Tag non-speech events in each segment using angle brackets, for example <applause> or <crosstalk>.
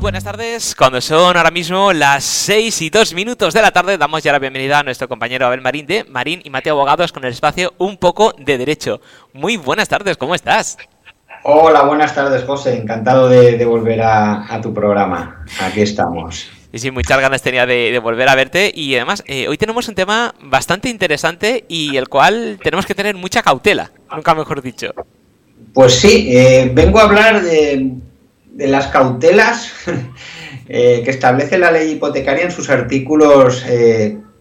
buenas tardes. Cuando son ahora mismo las 6 y 2 minutos de la tarde, damos ya la bienvenida a nuestro compañero Abel Marín de Marín y Mateo Abogados con el espacio Un poco de Derecho. Muy buenas tardes, ¿cómo estás? Hola, buenas tardes, José. Encantado de, volver a, tu programa. Aquí estamos. Y sí, muchas ganas tenía de, volver a verte. Y además, eh, hoy tenemos un tema bastante interesante y el cual tenemos que tener mucha cautela, nunca mejor dicho. Pues sí, eh, vengo a hablar de, las cautelas <laughs> eh, que establece la ley hipotecaria en sus artículos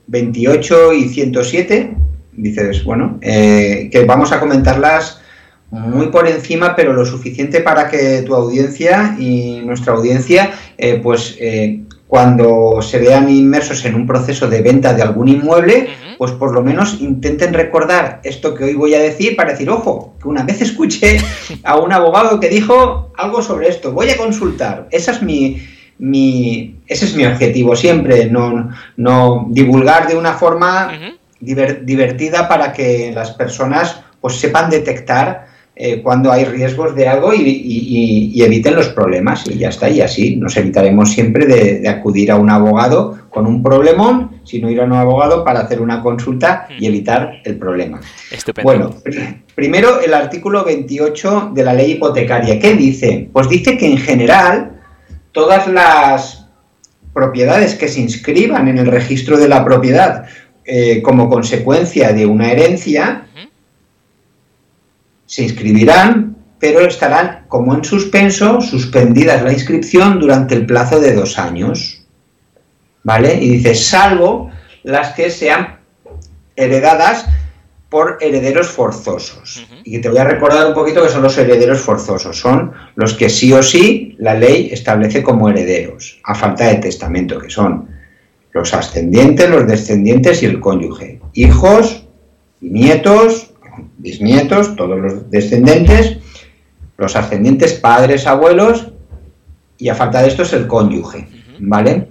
28 y 107. Dices, bueno, que vamos a comentarlas muy por encima, pero lo suficiente para que tu audiencia y nuestra audiencia, eh, pues eh, cuando se vean inmersos en un proceso de venta de algún inmueble, pues por lo menos intenten recordar esto que hoy voy a decir para decir, ojo, que una vez escuché a un abogado que dijo algo sobre esto, voy a consultar. Esa es mi, mi, ese es mi objetivo siempre, no, no divulgar de una forma divertida para que las personas pues sepan detectar eh, cuando hay riesgos de algo y, eviten los problemas y ya está, y así nos evitaremos siempre de, acudir a un abogado con un problemón, sino ir a un abogado para hacer una consulta y evitar el problema. Estupendo. Bueno, primero el artículo 28 de la ley hipotecaria. ¿Qué dice? Pues dice que en general todas las propiedades que se inscriban en el registro de la propiedad eh, como consecuencia de una herencia, se inscribirán, pero estarán como en suspenso, suspendidas la inscripción durante el plazo de dos años. ¿Vale? Y dice, salvo las que sean heredadas por herederos forzosos. Y te voy a recordar un poquito que son los herederos forzosos. Son los que sí o sí la ley establece como herederos, a falta de testamento, que son los ascendientes, los descendientes y el cónyuge. Hijos y nietos, bisnietos, todos los descendientes, los ascendientes, padres, abuelos, y a falta de esto es el cónyuge, ¿vale?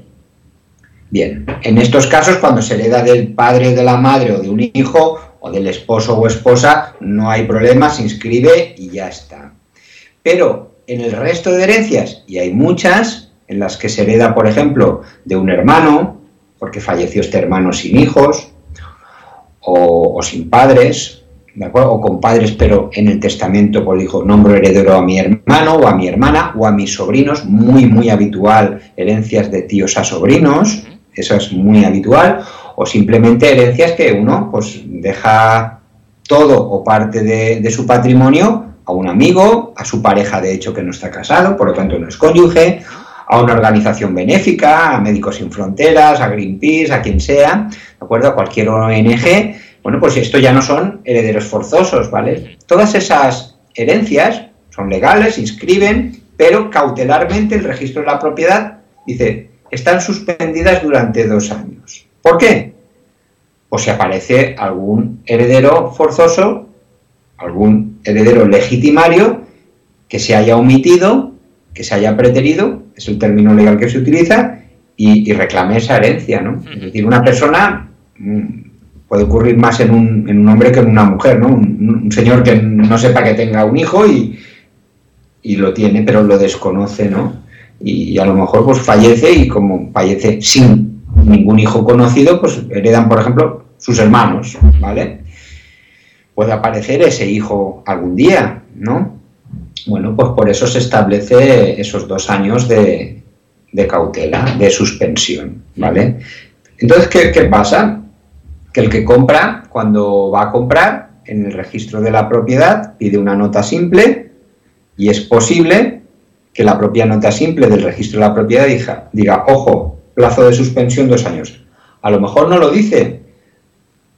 Bien, en estos casos, cuando se hereda del padre, de la madre o de un hijo, o del esposo o esposa, no hay problema, se inscribe y ya está. Pero en el resto de herencias, y hay muchas, en las que se hereda, por ejemplo, de un hermano, porque falleció este hermano sin hijos, o, o sin padres, o con padres, pero en el testamento por hijo nombro heredero a mi hermano o a mi hermana o a mis sobrinos, muy, muy habitual, herencias de tíos a sobrinos, eso es muy habitual, o simplemente herencias que uno pues deja todo o parte de, su patrimonio a un amigo, a su pareja de hecho que no está casado, por lo tanto no es cónyuge, a una organización benéfica, a Médicos Sin Fronteras, a Greenpeace, a quien sea, ¿de acuerdo? A cualquier ONG bueno, pues esto ya no son herederos forzosos, ¿vale? Todas esas herencias son legales, inscriben, pero cautelarmente el registro de la propiedad dice, están suspendidas durante dos años. ¿Por qué? O si aparece algún heredero forzoso, algún heredero legitimario que se haya omitido, que se haya preterido, es el término legal que se utiliza, y, reclame esa herencia, ¿no? Es decir, una persona mm, puede ocurrir más en un, en un hombre que en una mujer, ¿no? Un, señor que no sepa que tenga un hijo y, y lo tiene, pero lo desconoce, ¿no? Y, a lo mejor pues fallece y como fallece sin ningún hijo conocido, pues heredan, por ejemplo, sus hermanos, ¿vale? Puede aparecer ese hijo algún día, ¿no? Bueno, pues por eso se establece esos dos años de, de cautela, de suspensión, ¿vale? Entonces, ¿qué, qué pasa? El que compra, cuando va a comprar, en el registro de la propiedad pide una nota simple y es posible que la propia nota simple del registro de la propiedad diga, diga ojo, plazo de suspensión dos años. A lo mejor no lo dice,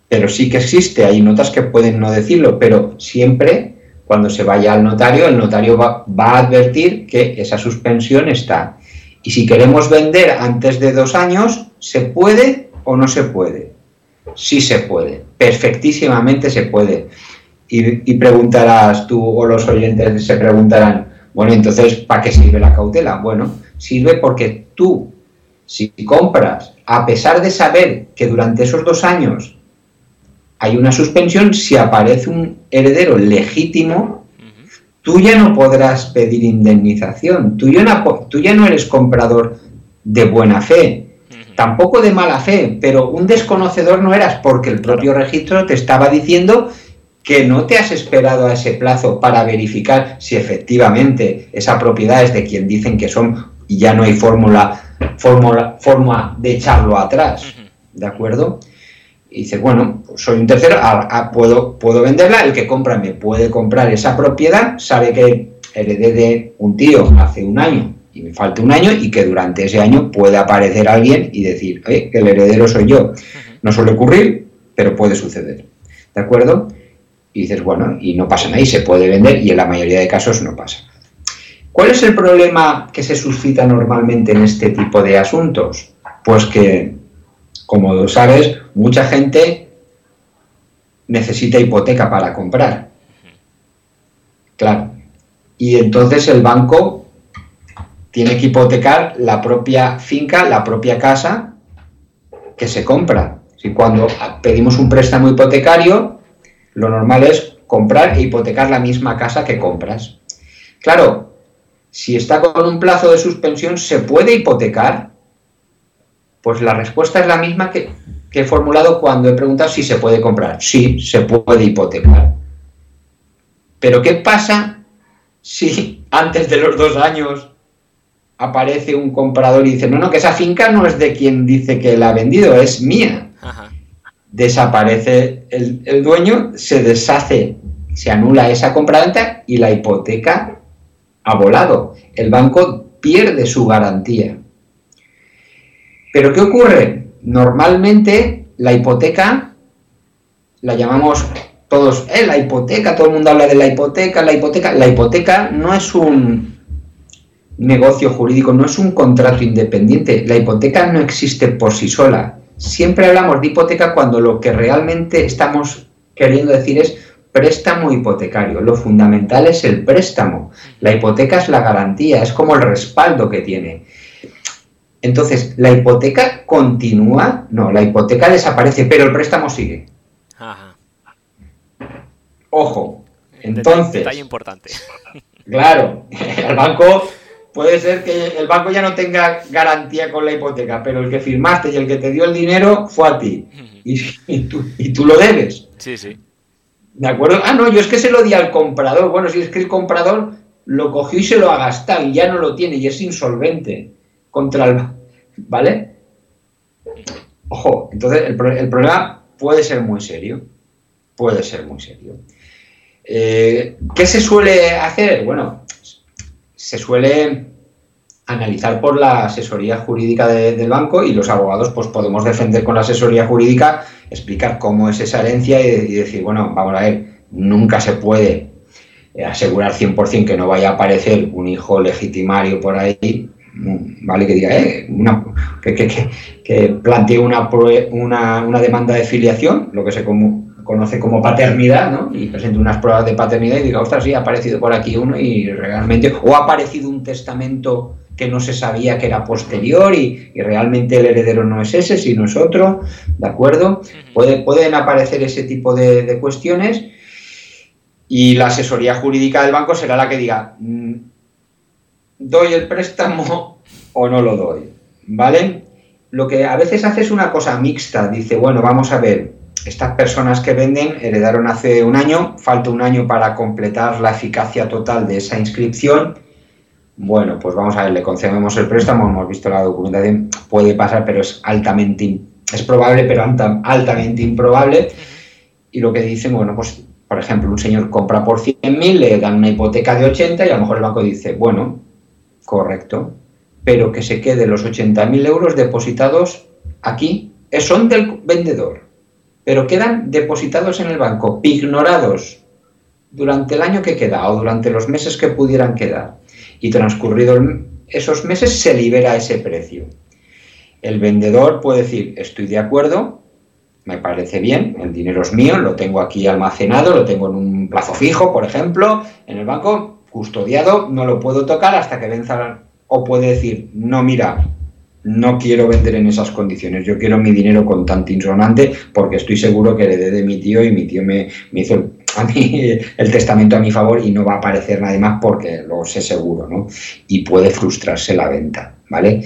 pero sí que existe, hay notas que pueden no decirlo, pero siempre cuando se vaya al notario, el notario va, a advertir que esa suspensión está. Y si queremos vender antes de dos años, ¿se puede o no se puede? Sí se puede, perfectísimamente se puede. Y, preguntarás tú o los oyentes se preguntarán, bueno, entonces, ¿para qué sirve la cautela? Bueno, sirve porque tú, si compras, a pesar de saber que durante esos dos años hay una suspensión, si aparece un heredero legítimo, tú ya no podrás pedir indemnización, tú ya no, tú ya no eres comprador de buena fe, tampoco de mala fe, pero un desconocedor no eras porque el propio registro te estaba diciendo que no te has esperado a ese plazo para verificar si efectivamente esa propiedad es de quien dicen que son y ya no hay fórmula, fórmula, forma de echarlo atrás. ¿De acuerdo? Y dice, bueno, pues soy un tercero, puedo, puedo venderla, el que compra me puede comprar esa propiedad, sabe que heredé de un tío hace un año y me falta un año y que durante ese año puede aparecer alguien y decir, que el heredero soy yo. No suele ocurrir, pero puede suceder. ¿De acuerdo? Y dices, bueno, y no pasa nada y se puede vender y en la mayoría de casos no pasa. ¿Cuál es el problema que se suscita normalmente en este tipo de asuntos? Pues que, como sabes, mucha gente necesita hipoteca para comprar. Claro. Y entonces el banco tiene que hipotecar la propia finca, la propia casa que se compra. Si cuando pedimos un préstamo hipotecario, lo normal es comprar e hipotecar la misma casa que compras. Claro, si está con un plazo de suspensión, ¿se puede hipotecar? Pues la respuesta es la misma que, he formulado cuando he preguntado si se puede comprar. Sí, se puede hipotecar. Pero ¿qué pasa si antes de los dos años aparece un comprador y dice, no, no, que esa finca no es de quien dice que la ha vendido, es mía? Desaparece el, el dueño, se deshace, se anula esa compraventa y la hipoteca ha volado. El banco pierde su garantía. Pero ¿qué ocurre? Normalmente la hipoteca la llamamos todos, eh, la hipoteca, todo el mundo habla de la hipoteca, la hipoteca. La hipoteca no es un negocio jurídico, no es un contrato independiente. La hipoteca no existe por sí sola. Siempre hablamos de hipoteca cuando lo que realmente estamos queriendo decir es préstamo hipotecario. Lo fundamental es el préstamo. La hipoteca es la garantía, es como el respaldo que tiene. Entonces, ¿la hipoteca continúa? No, la hipoteca desaparece, pero el préstamo sigue. Ojo, entonces... Detalle importante. Claro, <laughs> el banco puede ser que el banco ya no tenga garantía con la hipoteca, pero el que firmaste y el que te dio el dinero fue a ti. Y, tú, y tú lo debes. Sí, sí. ¿De acuerdo? Ah, no, yo es que se lo di al comprador. Bueno, si es que el comprador lo cogió y se lo ha gastado y ya no lo tiene y es insolvente contra el... ¿Vale? Ojo, entonces el, problema puede ser muy serio. Puede ser muy serio. Eh, ¿Qué se suele hacer? Bueno, se suele analizar por la asesoría jurídica del banco y los abogados pues podemos defender con la asesoría jurídica, explicar cómo es esa herencia y, decir, bueno, vamos a ver, nunca se puede eh, asegurar 100% que no vaya a aparecer un hijo legitimario por ahí, mm, ¿vale? Que diga, eh, que, que, plantee una, una, una, demanda de filiación, lo que se conoce como paternidad, ¿no? Y presente unas pruebas de paternidad y diga, ostras, sí, ha aparecido por aquí uno y realmente, o ha aparecido un testamento que no se sabía que era posterior y, realmente el heredero no es ese, sino es otro, ¿de acuerdo? pueden aparecer ese tipo de, cuestiones y la asesoría jurídica del banco será la que diga, mm, ¿doy el préstamo o no lo doy? ¿Vale? Lo que a veces hace es una cosa mixta, dice, bueno, vamos a ver, estas personas que venden heredaron hace un año, falta un año para completar la eficacia total de esa inscripción. Bueno, pues vamos a ver, le concedemos el préstamo, hemos visto la documentación, puede pasar, pero es altamente, es probable, pero altamente improbable. Y lo que dicen, bueno, pues por ejemplo, un señor compra por 100.000, le dan una hipoteca de 80 y a lo mejor el banco dice, bueno, correcto, pero que se quede los 80.000 euros depositados aquí, eh, son del vendedor, pero quedan depositados en el banco, ignorados durante el año que queda o durante los meses que pudieran quedar y transcurridos esos meses se libera ese precio. El vendedor puede decir, estoy de acuerdo, me parece bien, el dinero es mío, lo tengo aquí almacenado, lo tengo en un plazo fijo, por ejemplo, en el banco, custodiado, no lo puedo tocar hasta que venza, o puede decir, no, mira, no quiero vender en esas condiciones, yo quiero mi dinero con tanto insonante porque estoy seguro que heredé de mi tío y mi tío me, hizo <laughs> a mí el testamento a mi favor y no va a aparecer nadie más porque lo sé seguro, ¿no? Y puede frustrarse la venta, ¿vale?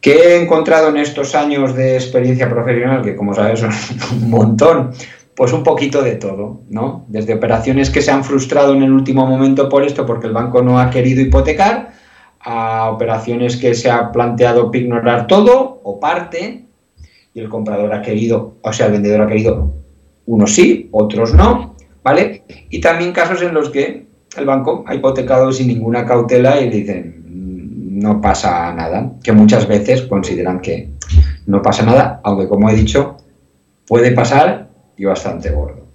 ¿Qué he encontrado en estos años de experiencia profesional? Que como sabes son <laughs> un montón. Pues un poquito de todo, ¿no? Desde operaciones que se han frustrado en el último momento por esto, porque el banco no ha querido hipotecar, a operaciones que se ha planteado ignorar todo o parte, y el comprador ha querido, o sea, el vendedor ha querido unos sí, otros no, ¿vale? Y también casos en los que el banco ha hipotecado sin ninguna cautela y dicen, no pasa nada, que muchas veces consideran que no pasa nada, aunque como he dicho, puede pasar y bastante gordo.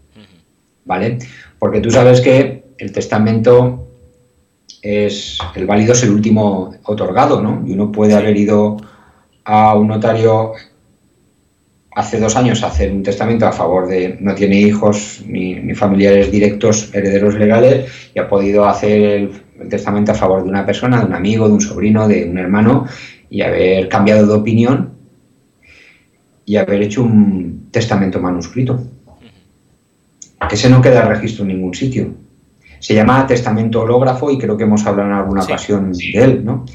¿Vale? Porque tú sabes que el testamento es el válido es el último otorgado, ¿no? Y uno puede haber ido a un notario hace dos años a hacer un testamento a favor de no tiene hijos ni, familiares directos herederos legales y ha podido hacer el, el, testamento a favor de una persona, de un amigo, de un sobrino, de un hermano y haber cambiado de opinión y haber hecho un testamento manuscrito que ese no queda registro en ningún sitio. Se llama testamento hológrafo y creo que hemos hablado en alguna ocasión de él, ¿no?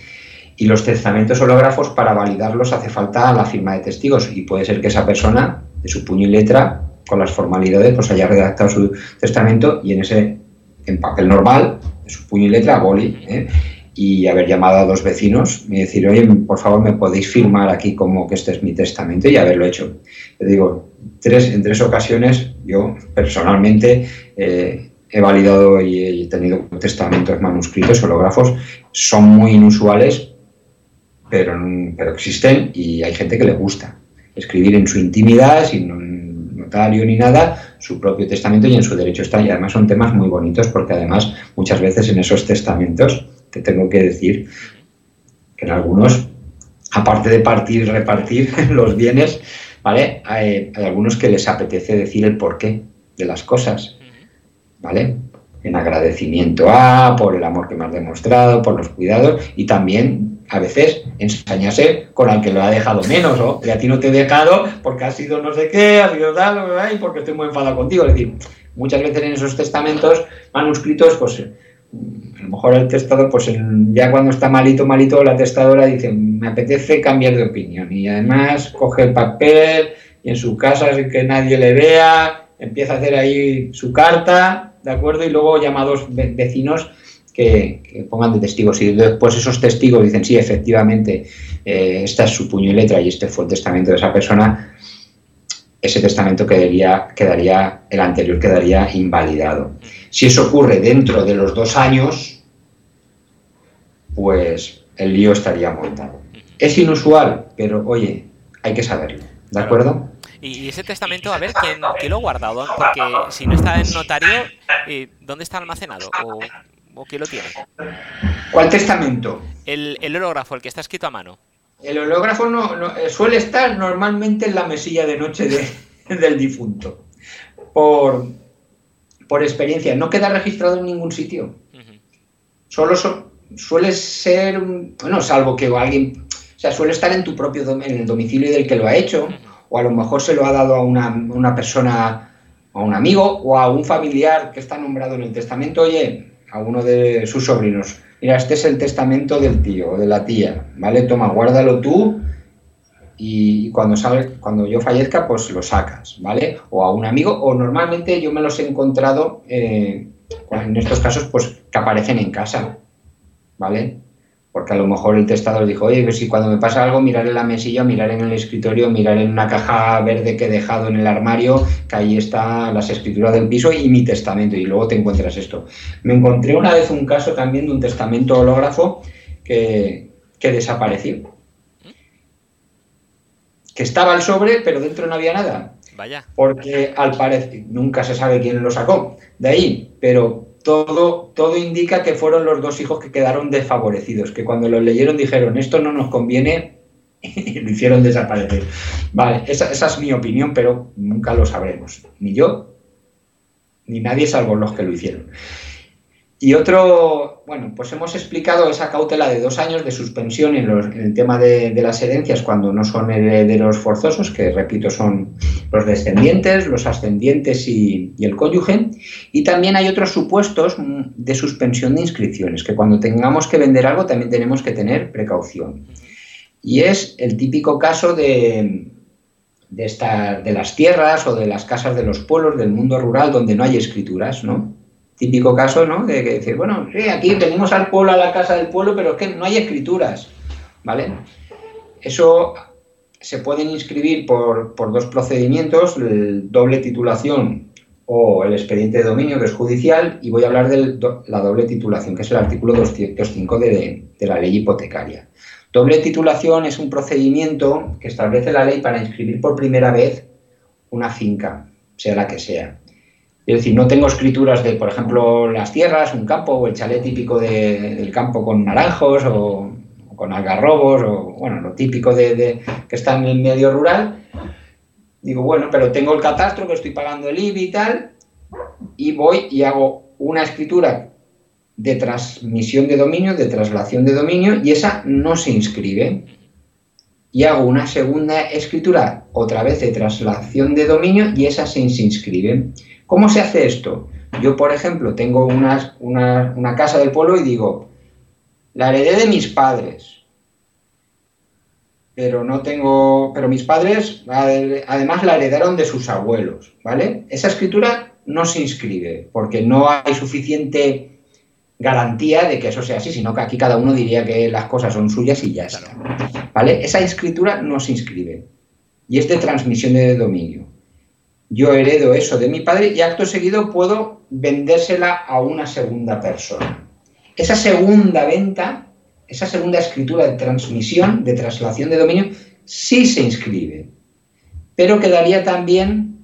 Y los testamentos hológrafos, para validarlos, hace falta la firma de testigos y puede ser que esa persona, de su puño y letra, con las formalidades, pues haya redactado su testamento y en ese, en papel normal, de su puño y letra, boli, ¿eh? y haber llamado a dos vecinos y decir, oye, por favor, ¿me podéis firmar aquí como que este es mi testamento? Y haberlo hecho. Te digo, tres, en tres ocasiones yo personalmente eh, he validado y he tenido testamentos manuscritos, hológrafos, son muy inusuales, pero, existen y hay gente que le gusta escribir en su intimidad, sin notario ni nada, su propio testamento y en su derecho está. Y además son temas muy bonitos porque además muchas veces en esos testamentos, te tengo que decir que en algunos, aparte de partir y repartir <laughs> los bienes. Hay, hay, algunos que les apetece decir el porqué de las cosas, ¿vale? En agradecimiento a, por el amor que me has demostrado, por los cuidados y también a veces ensañarse con el que lo ha dejado menos, o que a ti no te he dejado porque has sido no sé qué, has sido tal, y porque estoy muy enfadado contigo. Es decir, muchas veces en esos testamentos manuscritos, pues a lo mejor el testador, pues ya cuando está malito, malito, la testadora dice, me apetece cambiar de opinión. Y además coge el papel y en su casa sin que nadie le vea, empieza a hacer ahí su carta, ¿de acuerdo? Y luego llama a dos vecinos que, pongan de testigos y después esos testigos dicen, sí, efectivamente, eh, esta es su puño y letra y este fue el testamento de esa persona, ese testamento quedaría, quedaría, el anterior quedaría invalidado. Si eso ocurre dentro de los dos años, pues el lío estaría montado. Es inusual, pero oye, hay que saberlo, ¿de acuerdo? Y ese testamento, a ver, ¿quién, quién lo ha guardado? Porque si no está en notario, eh, ¿dónde está almacenado? ¿O ¿O quién lo tiene? ¿Cuál testamento? El, el hológrafo, el que está escrito a mano. El hológrafo no, eh, suele estar normalmente en la mesilla de noche <laughs> del difunto. Por, por experiencia. No queda registrado en ningún sitio. Solo suele ser, bueno, salvo que alguien, o sea, suele estar en tu propio en el domicilio del que lo ha hecho, o a lo mejor se lo ha dado a una, una persona, a un amigo o a un familiar que está nombrado en el testamento. Oye, a uno de sus sobrinos, mira, este es el testamento del tío o de la tía, ¿vale? Toma, guárdalo tú y cuando, sale, cuando yo fallezca, pues lo sacas, ¿vale? O a un amigo, o normalmente yo me los he encontrado, eh, en estos casos, pues que aparecen en casa, ¿vale? Porque a lo mejor el testador dijo, oye, pues si cuando me pasa algo, mirar en la mesilla, mirar en el escritorio, mirar en una caja verde que he dejado en el armario, que ahí están las escrituras del piso y mi testamento, y luego te encuentras esto. Me encontré una vez un caso también de un testamento hológrafo que, que desapareció. Que estaba el sobre, pero dentro no había nada. Vaya. Porque al parecer, nunca se sabe quién lo sacó de ahí, pero todo, todo indica que fueron los dos hijos que quedaron desfavorecidos, que cuando lo leyeron dijeron, esto no nos conviene, <laughs> y lo hicieron desaparecer. Vale, esa, es mi opinión, pero nunca lo sabremos. Ni yo, ni nadie salvo los que lo hicieron. Y otro, bueno, pues hemos explicado esa cautela de dos años de suspensión en, el tema de, las herencias cuando no son herederos forzosos, que repito son los descendientes, los ascendientes y, el cónyuge. Y también hay otros supuestos de suspensión de inscripciones, que cuando tengamos que vender algo también tenemos que tener precaución. Y es el típico caso de, de, de las tierras o de las casas de los pueblos del mundo rural donde no hay escrituras, ¿no? Típico caso, ¿no? De que decir, bueno, sí, aquí venimos al pueblo, a la casa del pueblo, pero es que no hay escrituras, ¿vale? Eso se pueden inscribir por, dos procedimientos, el doble titulación o el expediente de dominio, que es judicial, y voy a hablar de la doble titulación, que es el artículo 205 de, de la ley hipotecaria. Doble titulación es un procedimiento que establece la ley para inscribir por primera vez una finca, sea la que sea. Es decir, no tengo escrituras de, por ejemplo, las tierras, un campo o el chalet típico del campo con naranjos o, con algarrobos o, bueno, lo típico de, que está en el medio rural. Digo, bueno, pero tengo el catastro que estoy pagando el IBI y tal, y voy y hago una escritura de transmisión de dominio, de traslación de dominio, y esa no se inscribe. Y hago una segunda escritura, otra vez de traslación de dominio, y esa se inscribe. ¿Cómo se hace esto? Yo, por ejemplo, tengo una, una, casa del pueblo y digo, la heredé de mis padres, pero no tengo, pero mis padres además la heredaron de sus abuelos, ¿vale? Esa escritura no se inscribe porque no hay suficiente garantía de que eso sea así, sino que aquí cada uno diría que las cosas son suyas y ya está, ¿vale? Esa escritura no se inscribe y es de transmisión de dominio yo heredo eso de mi padre y acto seguido puedo vendérsela a una segunda persona. Esa segunda venta, esa segunda escritura de transmisión, de traslación de dominio, sí se inscribe, pero quedaría también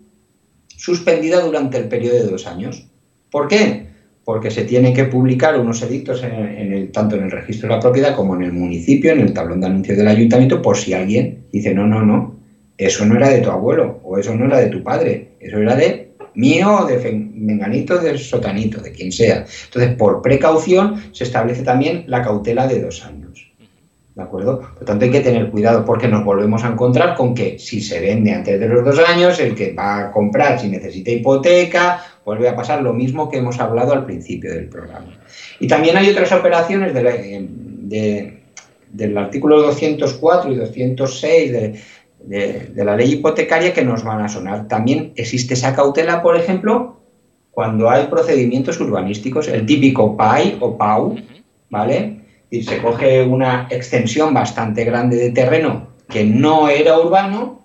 suspendida durante el periodo de dos años. ¿Por qué? Porque se tienen que publicar unos edictos en tanto en el registro de la propiedad como en el municipio, en el tablón de anuncios del ayuntamiento, por si alguien dice, no, no, no, eso no era de tu abuelo o eso no era de tu padre, eso era de mío, de menganito, del sotanito, de quien sea. Entonces, por precaución, se establece también la cautela de dos años. ¿De acuerdo? Por lo tanto, hay que tener cuidado porque nos volvemos a encontrar con que si se vende antes de los dos años, el que va a comprar si necesita hipoteca, vuelve a pasar lo mismo que hemos hablado al principio del programa. Y también hay otras operaciones del artículo 204 y 206 de de, la ley hipotecaria que nos van a sonar. También existe esa cautela, por ejemplo, cuando hay procedimientos urbanísticos, el típico PAI o PAU, ¿vale? Y se coge una extensión bastante grande de terreno que no era urbano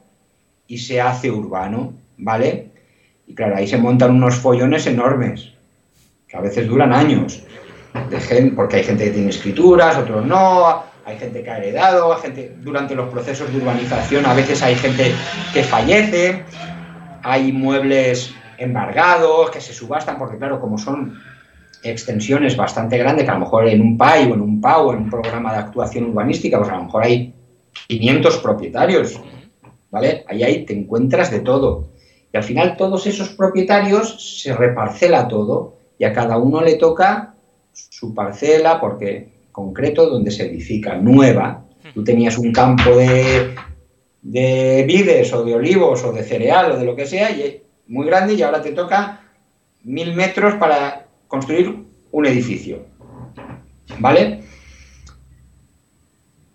y se hace urbano, ¿vale? Y claro, ahí se montan unos follones enormes, que a veces duran años, porque hay gente que tiene escrituras, otros no, hay gente que ha heredado, gente, durante los procesos de urbanización a veces hay gente que fallece, hay muebles embargados que se subastan, porque claro, como son extensiones bastante grandes, que a lo mejor en un PAI o en un PAU, en un programa de actuación urbanística, pues a lo mejor hay 500 propietarios, ¿vale? Ahí, ahí te encuentras de todo. Y al final todos esos propietarios se reparcela todo y a cada uno le toca su parcela porque concreto donde se edifica nueva. Tú tenías un campo de, de vides o de olivos o de cereal o de lo que sea, y muy grande, y ahora te toca mil metros para construir un edificio. ¿Vale?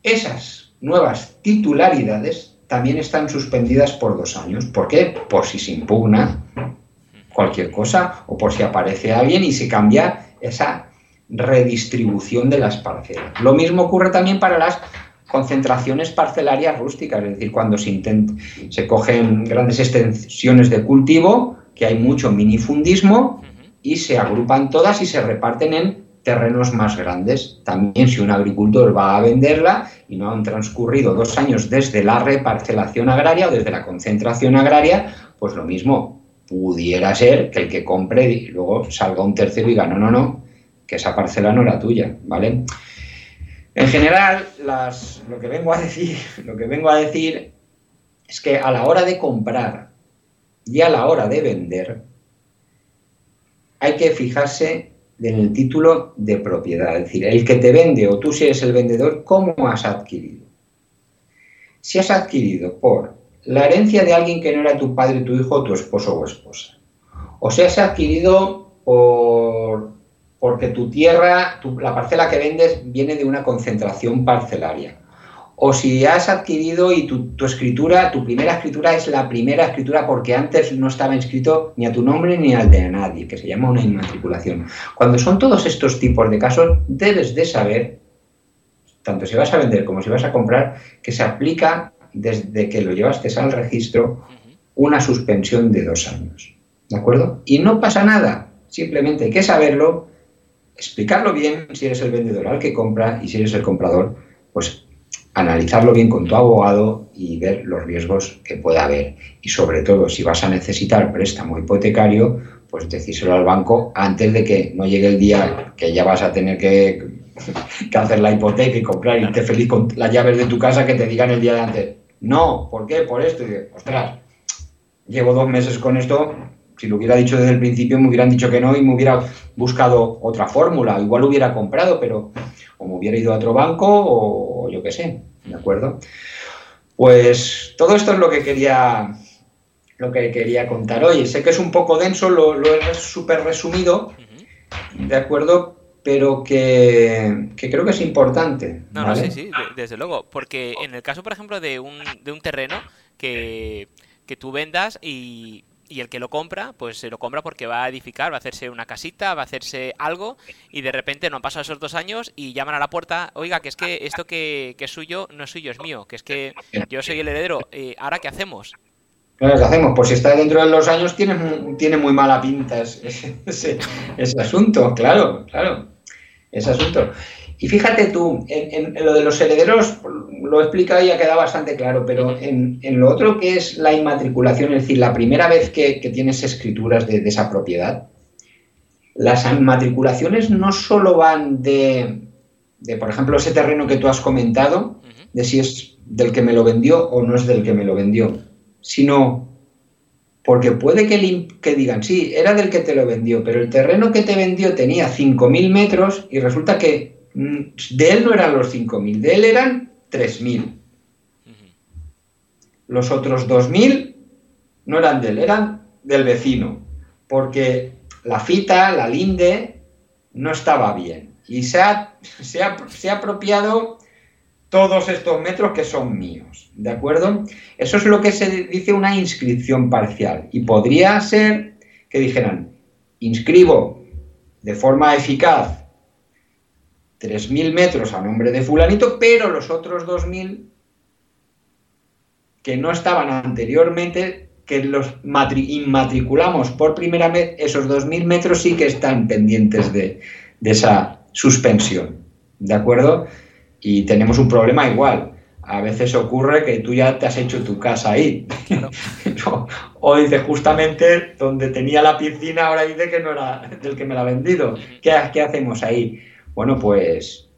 Esas nuevas titularidades también están suspendidas por dos años. ¿Por qué? Por si se impugna cualquier cosa o por si aparece alguien y se cambia esa redistribución de las parcelas. Lo mismo ocurre también para las concentraciones parcelarias rústicas, es decir, cuando se, se cogen grandes extensiones de cultivo, que hay mucho minifundismo, y se agrupan todas y se reparten en terrenos más grandes. También si un agricultor va a venderla y no han transcurrido dos años desde la reparcelación agraria o desde la concentración agraria, pues lo mismo, pudiera ser que el que compre y luego salga un tercero y diga, no, no, no, que esa parcela no era tuya, ¿vale? En general, lo, que vengo a decir, <laughs> lo que vengo a decir es que a la hora de comprar y a la hora de vender hay que fijarse en el título de propiedad. Es decir, el que te vende o tú si eres el vendedor, ¿cómo has adquirido? Si has adquirido por la herencia de alguien que no era tu padre, tu hijo, tu esposo o esposa. O si has adquirido por, porque tu tierra, la parcela que vendes viene de una concentración parcelaria o si has adquirido y tu, escritura, tu primera escritura es la primera escritura porque antes no estaba inscrito ni a tu nombre ni al de nadie, que se llama una inmatriculación. Cuando son todos estos tipos de casos, debes de saber, tanto si vas a vender como si vas a comprar, que se aplica desde que lo llevaste al registro una suspensión de dos años. ¿De acuerdo? Y no pasa nada, simplemente hay que saberlo, explicarlo bien si eres el vendedor al que compra y si eres el comprador, pues analizarlo bien con tu abogado y ver los riesgos que pueda haber. Y sobre todo, si vas a necesitar préstamo hipotecario, pues decírselo al banco antes de que no llegue el día que ya vas a tener que, <laughs> hacer la hipoteca y comprar y irte feliz con las llaves de tu casa que te digan el día de antes. No, ¿por qué? Por esto. Y ostras, llevo dos meses con esto. Si lo hubiera dicho desde el principio, me hubieran dicho que no y me hubiera buscado otra fórmula. Igual lo hubiera comprado, pero o me hubiera ido a otro banco o yo qué sé. ¿de acuerdo? Pues todo esto es lo que quería, lo que quería contar hoy. Sé que es un poco denso, lo, lo he súper resumido, ¿de acuerdo? Pero que, creo que es importante. No, no, sí, sí, desde luego. Porque en el caso, por ejemplo, de un, de un terreno que, que tú vendas y y el que lo compra, pues se lo compra porque va a edificar, va a hacerse una casita, va a hacerse algo y de repente no han pasado esos dos años y llaman a la puerta, oiga, que es que esto que, es suyo no es suyo, es mío, que es que yo soy el heredero, eh, ¿ahora qué hacemos? ¿Qué hacemos? Pues si está dentro de los años tiene, tiene muy mala pinta ese, ese asunto, claro, claro, ese asunto. Y fíjate tú, en, lo de los herederos lo he explicado y ha quedado bastante claro, pero en, lo otro que es la inmatriculación, es decir, la primera vez que, tienes escrituras de, esa propiedad, las inmatriculaciones no solo van de, por ejemplo, ese terreno que tú has comentado, de si es del que me lo vendió o no es del que me lo vendió, sino porque puede que, que, digan, sí, era del que te lo vendió, pero el terreno que te vendió tenía 5.000 metros y resulta que de él no eran los 5.000, de él eran 3.000. Los otros 2.000 no eran de él, eran del vecino, porque la fita, la linde, no estaba bien. Y se ha, se ha, apropiado todos estos metros que son míos, ¿de acuerdo? Eso es lo que se dice una inscripción parcial. Y podría ser que dijeran, inscribo de forma eficaz 3.000 metros a nombre de fulanito, pero los otros 2.000 que no estaban anteriormente, que los inmatriculamos por primera vez, esos 2.000 metros sí que están pendientes de, esa suspensión. ¿De acuerdo? Y tenemos un problema igual. A veces ocurre que tú ya te has hecho tu casa ahí. <laughs> o dice justamente donde tenía la piscina, ahora dice que no era del que me la ha vendido. ¿Qué, qué hacemos ahí? Bueno, pues,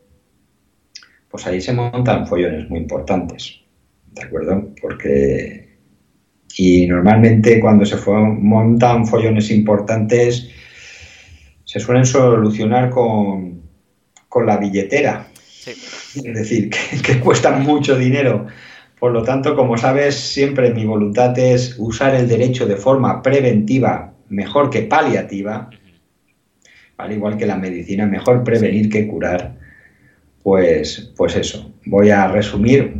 pues ahí se montan follones muy importantes, ¿de acuerdo? Porque, y normalmente cuando se montan follones importantes, se suelen solucionar con, la billetera. Es decir, que, que cuestan mucho dinero. Por lo tanto, como sabes, siempre mi voluntad es usar el derecho de forma preventiva mejor que paliativa al igual que la medicina, mejor prevenir que curar. Pues, pues eso, voy a resumir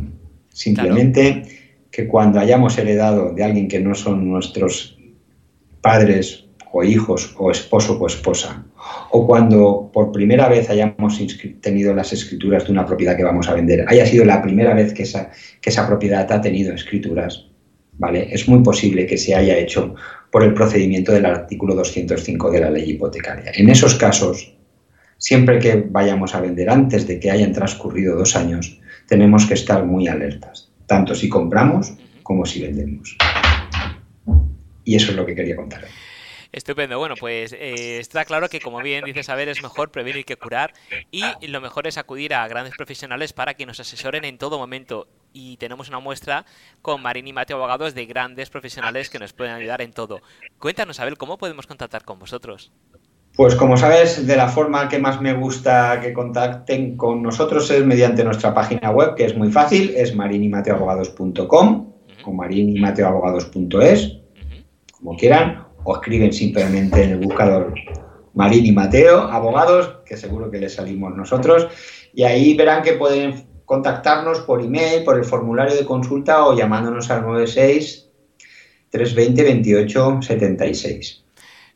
simplemente que cuando hayamos heredado de alguien que no son nuestros padres o hijos o esposo o esposa, o cuando por primera vez hayamos tenido las escrituras de una propiedad que vamos a vender, haya sido la primera vez que esa, que esa propiedad ha tenido escrituras, ¿vale? Es muy posible que se haya hecho por el procedimiento del artículo 205 de la ley hipotecaria. En esos casos, siempre que vayamos a vender antes de que hayan transcurrido dos años, tenemos que estar muy alertas, tanto si compramos como si vendemos. Y eso es lo que quería contar. Estupendo. Bueno, pues eh, está claro que, como bien dice Saber, es mejor prevenir que curar y lo mejor es acudir a grandes profesionales para que nos asesoren en todo momento. Y tenemos una muestra con Marín y Mateo Abogados de grandes profesionales que nos pueden ayudar en todo. Cuéntanos, Abel, ¿cómo podemos contactar con vosotros? Pues como sabes, de la forma que más me gusta que contacten con nosotros es mediante nuestra página web, que es muy fácil, es marinimateoabogados.com o marinimateoabogados.es, como quieran, o escriben simplemente en el buscador Marín y Mateo, abogados, que seguro que les salimos nosotros, y ahí verán que pueden contactarnos por email, por el formulario de consulta o llamándonos al 96 320 28 76.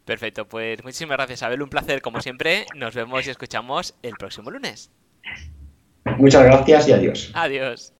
Perfecto, pues muchísimas gracias, Abel. Un placer, como siempre. Nos vemos y escuchamos el próximo lunes. Muchas gracias y adiós. Adiós.